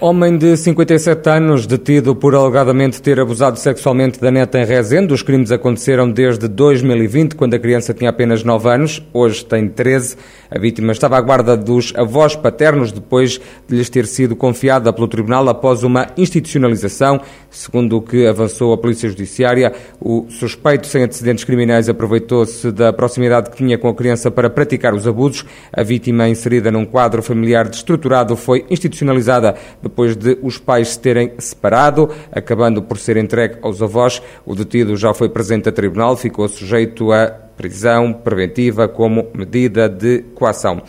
Homem de 57 anos, detido por alegadamente ter abusado sexualmente da neta em Rezende. Os crimes aconteceram desde 2020, quando a criança tinha apenas 9 anos. Hoje tem 13. A vítima estava à guarda dos avós paternos depois de lhes ter sido confiada pelo tribunal após uma institucionalização. Segundo o que avançou a Polícia Judiciária, o suspeito sem antecedentes criminais aproveitou-se da proximidade que tinha com a criança para praticar os abusos. A vítima, inserida num quadro familiar destruturado, foi institucionalizada depois de os pais se terem separado, acabando por ser entregue aos avós. O detido já foi presente a tribunal, ficou sujeito a prisão preventiva como medida de coação.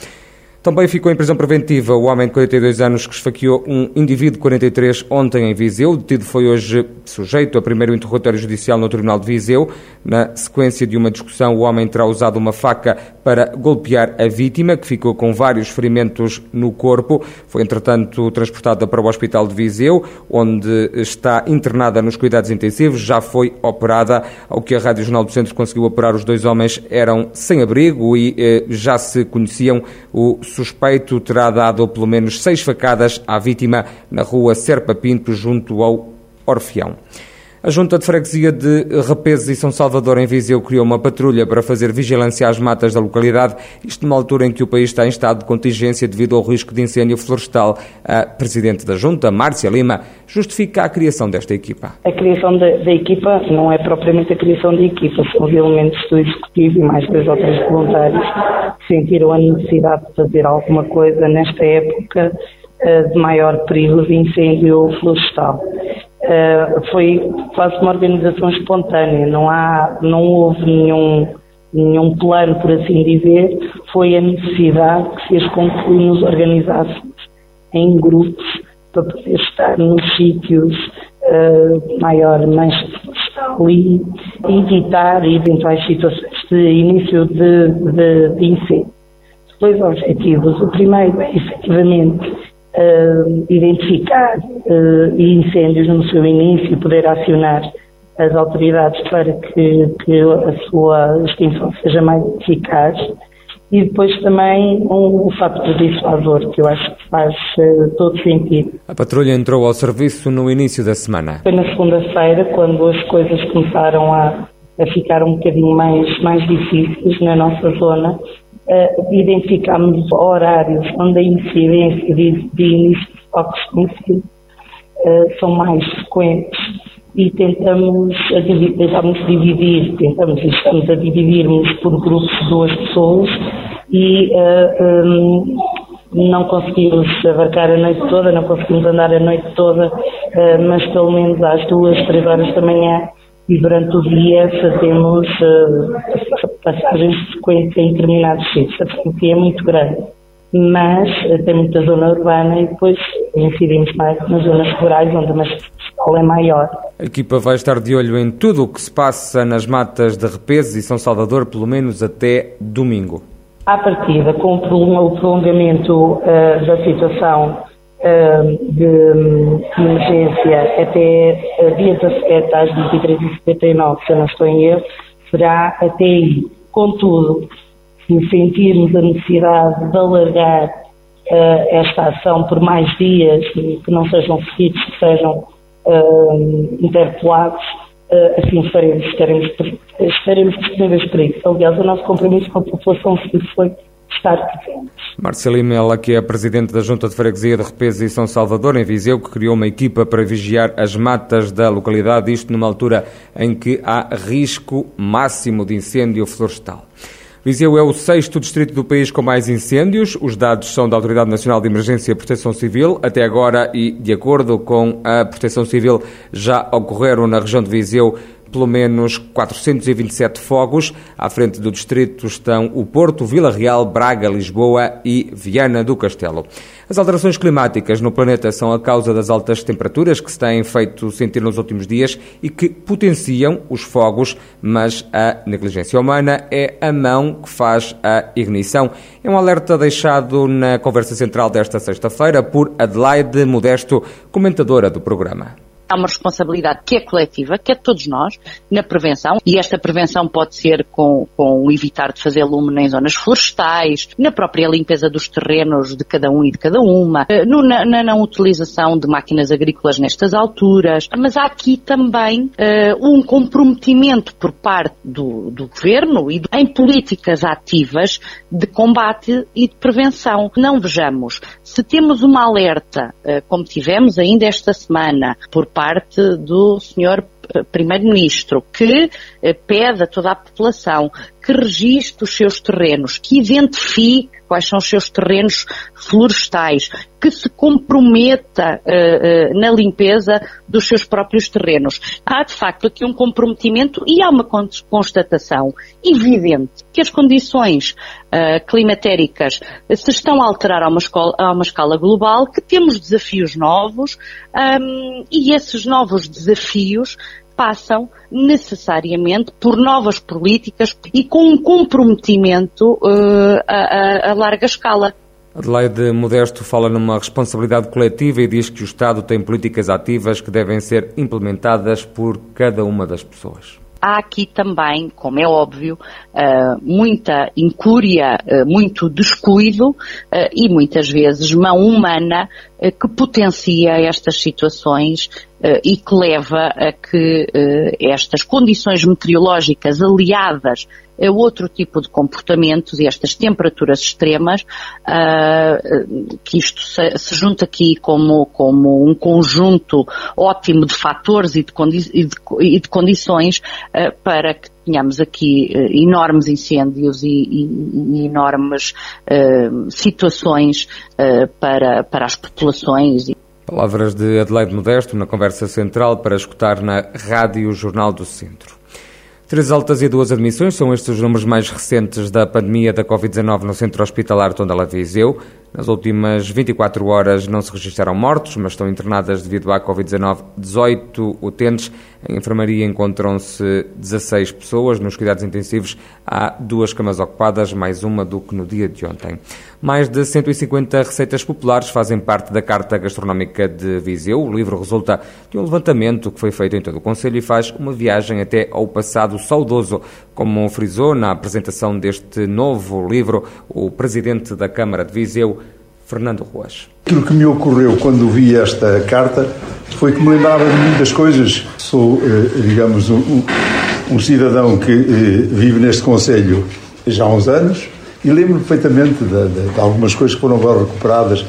Também ficou em prisão preventiva o homem de 42 anos que esfaqueou um indivíduo de 43 ontem em Viseu. O detido foi hoje sujeito a primeiro interrogatório judicial no Tribunal de Viseu. Na sequência de uma discussão, o homem terá usado uma faca para golpear a vítima, que ficou com vários ferimentos no corpo. Foi, entretanto, transportada para o Hospital de Viseu, onde está internada nos cuidados intensivos. Já foi operada. Ao que a Rádio Jornal do Centro conseguiu operar, os dois homens eram sem abrigo e eh, já se conheciam o suspeito terá dado pelo menos seis facadas à vítima na rua Serpa Pinto, junto ao Orfeão. A Junta de Freguesia de Repeses e São Salvador, em Viseu, criou uma patrulha para fazer vigilância às matas da localidade, isto numa altura em que o país está em estado de contingência devido ao risco de incêndio florestal. A Presidente da Junta, Márcia Lima, justifica a criação desta equipa. A criação da, da equipa não é propriamente a criação da equipa, são os elementos do Executivo e mais dois ou três voluntários que sentiram a necessidade de fazer alguma coisa nesta época eh, de maior perigo de incêndio florestal. Uh, foi quase uma organização espontânea, não, há, não houve nenhum, nenhum plano, por assim dizer, foi a necessidade que fez com que nos organizássemos em grupos para poder estar nos sítios uh, maior mancha florestal e evitar eventuais situações de início de, de, de incêndio. Dois objetivos. O primeiro é efetivamente uh, identificar uh, incêndios no seu início e poder acionar as autoridades para que, que, a sua extinção seja mais eficaz. E depois também um, o fator dissuasor, que eu acho que faz uh, todo sentido. A patrulha entrou ao serviço no início da semana. Foi na segunda-feira, quando as coisas começaram a, a ficar um bocadinho mais, mais difíceis na nossa zona uh, identificamos horários onde a incidência de, de início de de uh, são mais frequentes. E tentamos, tentamos dividir, tentamos estamos a dividirmos por grupos de duas pessoas e uh, eh, um, não conseguimos abarcar a noite toda, não conseguimos andar a noite toda, uh, mas pelo menos às duas, três horas da manhã e durante o dia fazemos uh, passagens frequentes em determinados sítios. A frequência é muito grande, mas uh, tem muita zona urbana e depois incidimos mais nas zonas rurais, onde a massa é maior. A equipa vai estar de olho em tudo o que se passa nas matas de Repeses e São Salvador, pelo menos até domingo. À partida, com o prolongamento uh, da situação de, emergência até dia 17 às 23h59, se eu não estou em erro, será até aí. Contudo, se sentirmos a necessidade de alargar uh, esta ação por mais dias, que não sejam seguidos, que sejam uh, interpelados, uh, assim faremos, estaremos, disponíveis para isso. Aliás, o nosso compromisso com a população foi estar Mela, que é a presidente da Junta de Freguesia de Repesa e São Salvador, em Viseu, que criou uma equipa para vigiar as matas da localidade, isto numa altura em que há risco máximo de incêndio florestal. Viseu é o sexto distrito do país com mais incêndios. Os dados são da Autoridade Nacional de Emergência e Proteção Civil. Até agora, e de acordo com a Proteção Civil, já ocorreram na região de Viseu pelo menos 427 fogos. À frente do distrito estão o Porto, Vila Real, Braga, Lisboa e Viana do Castelo. As alterações climáticas no planeta são a causa das altas temperaturas que se têm feito sentir nos últimos dias e que potenciam os fogos, mas a negligência humana é a mão que faz a ignição. É um alerta deixado na conversa central desta sexta-feira por Adelaide Modesto, comentadora do programa. Há uma responsabilidade que é coletiva, que é de todos nós, na prevenção, e esta prevenção pode ser com, com evitar de fazer lume em zonas florestais, na própria limpeza dos terrenos de cada um e de cada uma, eh, no, na, na não utilização de máquinas agrícolas nestas alturas, mas há aqui também uh, um comprometimento por parte do, do governo e em políticas ativas de combate e de prevenção. Não vejamos, se temos uma alerta, uh, como tivemos ainda esta semana, por parte do senhor Primeiro-Ministro, que pede a toda a população que registre os seus terrenos, que identifique quais são os seus terrenos florestais, que se comprometa uh, na limpeza dos seus próprios terrenos. Há de facto aqui um comprometimento e há uma constatação evidente que as condições uh, climatéricas se estão a alterar a uma, escola, a uma escala global, que temos desafios novos um, e esses novos desafios passam necessariamente por novas políticas e com um comprometimento uh, a, a, a larga escala. Adelaide Modesto fala numa responsabilidade coletiva e diz que o Estado tem políticas ativas que devem ser implementadas por cada uma das pessoas há aqui também, como é óbvio, uh, muita incúria, uh, muito descuido e muitas vezes mão humana que potencia estas situações e que leva a que estas condições meteorológicas aliadas a outro tipo de comportamentos e estas temperaturas extremas, que isto se, se, junta aqui como, como um conjunto ótimo de fatores e de, condi e de, e de condições uh, para que tenhamos aqui uh, enormes incêndios e, e, e enormes situações para, para as populações. Palavras de Adelaide Modesto na conversa central para escutar na Rádio Jornal do Centro. Três altas e duas admissões são estes os números mais recentes da pandemia da Covid-19 no centro hospitalar Tondela Viseu. Nas últimas 24 horas não se registraram mortos, mas estão internadas devido à Covid-19 18 utentes. Em enfermaria encontram-se 16 pessoas. Nos cuidados intensivos há duas camas ocupadas, mais uma do que no dia de ontem. Mais de 150 receitas populares fazem parte da Carta Gastronómica de Viseu. O livro resulta de um levantamento que foi feito em todo o Conselho e faz uma viagem até ao passado saudoso, como frisou na apresentação deste novo livro o presidente da Câmara de Viseu, Fernando Ruas. Aquilo que me ocorreu quando vi esta carta foi que me lembrava de muitas coisas. Sou, eh, digamos, um, um cidadão que eh, vive neste Conselho já há uns anos e lembro perfeitamente de, de, de algumas coisas que foram agora recuperadas.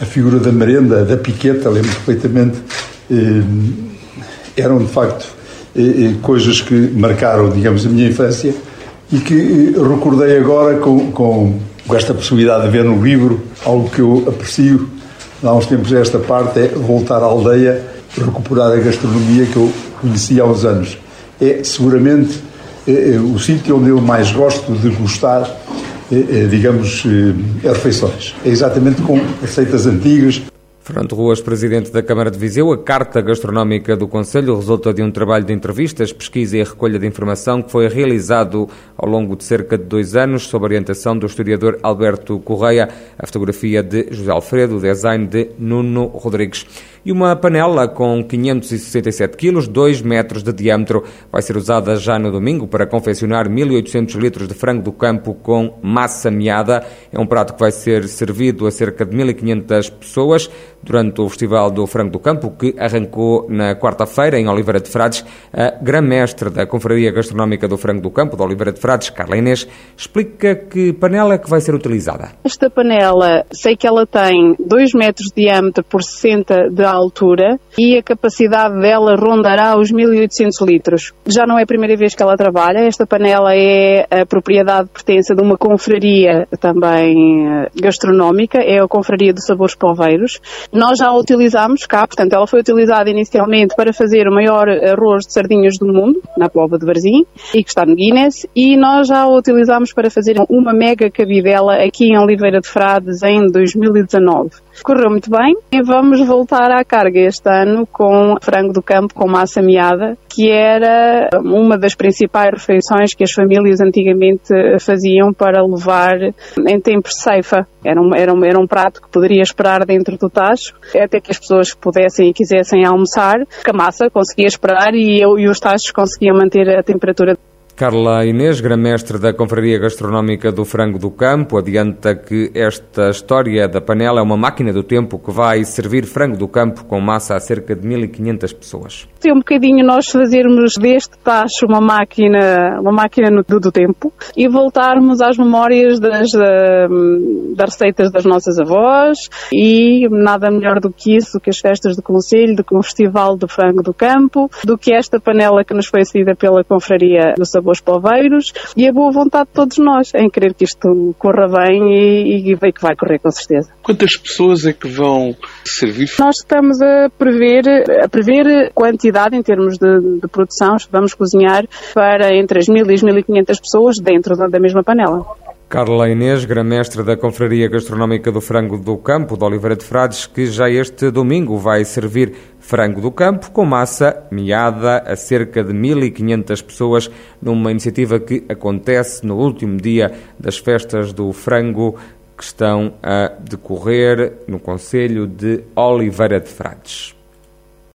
A figura da merenda, da piqueta, lembro perfeitamente. Eh, eram, de facto, coisas que marcaram, digamos, a minha infância e que recordei agora com, com com esta possibilidade de ver no livro algo que eu aprecio. Há uns tempos esta parte é voltar à aldeia recuperar a gastronomia que eu conhecia há uns anos. É seguramente é, é, o sítio onde eu mais gosto de gostar é, é digamos é, refeições. É exatamente com receitas antigas Fernando Ruas, presidente da Câmara de Viseu, a carta gastronómica do Conselho resulta de um trabalho de entrevistas, pesquisa e recolha de informação que foi realizado ao longo de cerca de dois anos, sob orientação do historiador Alberto Correia, a fotografia de José Alfredo, o design de Nuno Rodrigues e uma panela com 567 quilos, 2 metros de diâmetro. Vai ser usada já no domingo para confeccionar 1.800 litros de frango do campo com massa meada. É um prato que vai ser servido a cerca de 1.500 pessoas durante o Festival do Frango do Campo, que arrancou na quarta-feira em Oliveira de Frades. A grã-mestre da Confraria Gastronómica do Frango do Campo, de Oliveira de Frades, Carla Inês, explica que panela é que vai ser utilizada. Esta panela, sei que ela tem 2 metros de diâmetro por 60 de altura e a capacidade dela rondará os 1800 litros. Já não é a primeira vez que ela trabalha, esta panela é a propriedade pertence de uma confraria também eh, gastronómica, é a Confraria de Sabores Poveiros. Nós já a utilizámos cá, portanto ela foi utilizada inicialmente para fazer o maior arroz de sardinhas do mundo, na Pova de Varzim, e que está no Guinness, e nós já a utilizámos para fazer uma mega cabidela aqui em Oliveira de Frades em 2019. Correu muito bem e vamos voltar à carga este ano com frango do campo com massa miada, que era uma das principais refeições que as famílias antigamente faziam para levar em tempo de ceifa. Era um, era, um, era um prato que poderia esperar dentro do tacho, até que as pessoas pudessem e quisessem almoçar, que a massa conseguia esperar e, eu, e os tachos conseguiam manter a temperatura Carla Inês, gramestre da Confraria Gastronómica do Frango do Campo, adianta que esta história da panela é uma máquina do tempo que vai servir frango do campo com massa a cerca de 1.500 pessoas. É um bocadinho nós fazermos deste tacho uma máquina, uma máquina do, do tempo e voltarmos às memórias das, das receitas das nossas avós e nada melhor do que isso, do que as festas do Conselho, do que um festival do frango do campo, do que esta panela que nos foi cedida pela Confraria do Sabor os poveiros e a boa vontade de todos nós em querer que isto corra bem e, e que vai correr com certeza. Quantas pessoas é que vão servir? Nós estamos a prever, a prever quantidade em termos de, de produção, vamos cozinhar para entre as 1.000 e as 1.500 pessoas dentro da, da mesma panela. Carla Inês, gramestre da Confraria Gastronómica do Frango do Campo, de Oliveira de Frades, que já este domingo vai servir frango do campo com massa miada a cerca de 1.500 pessoas, numa iniciativa que acontece no último dia das festas do frango que estão a decorrer no Conselho de Oliveira de Frades.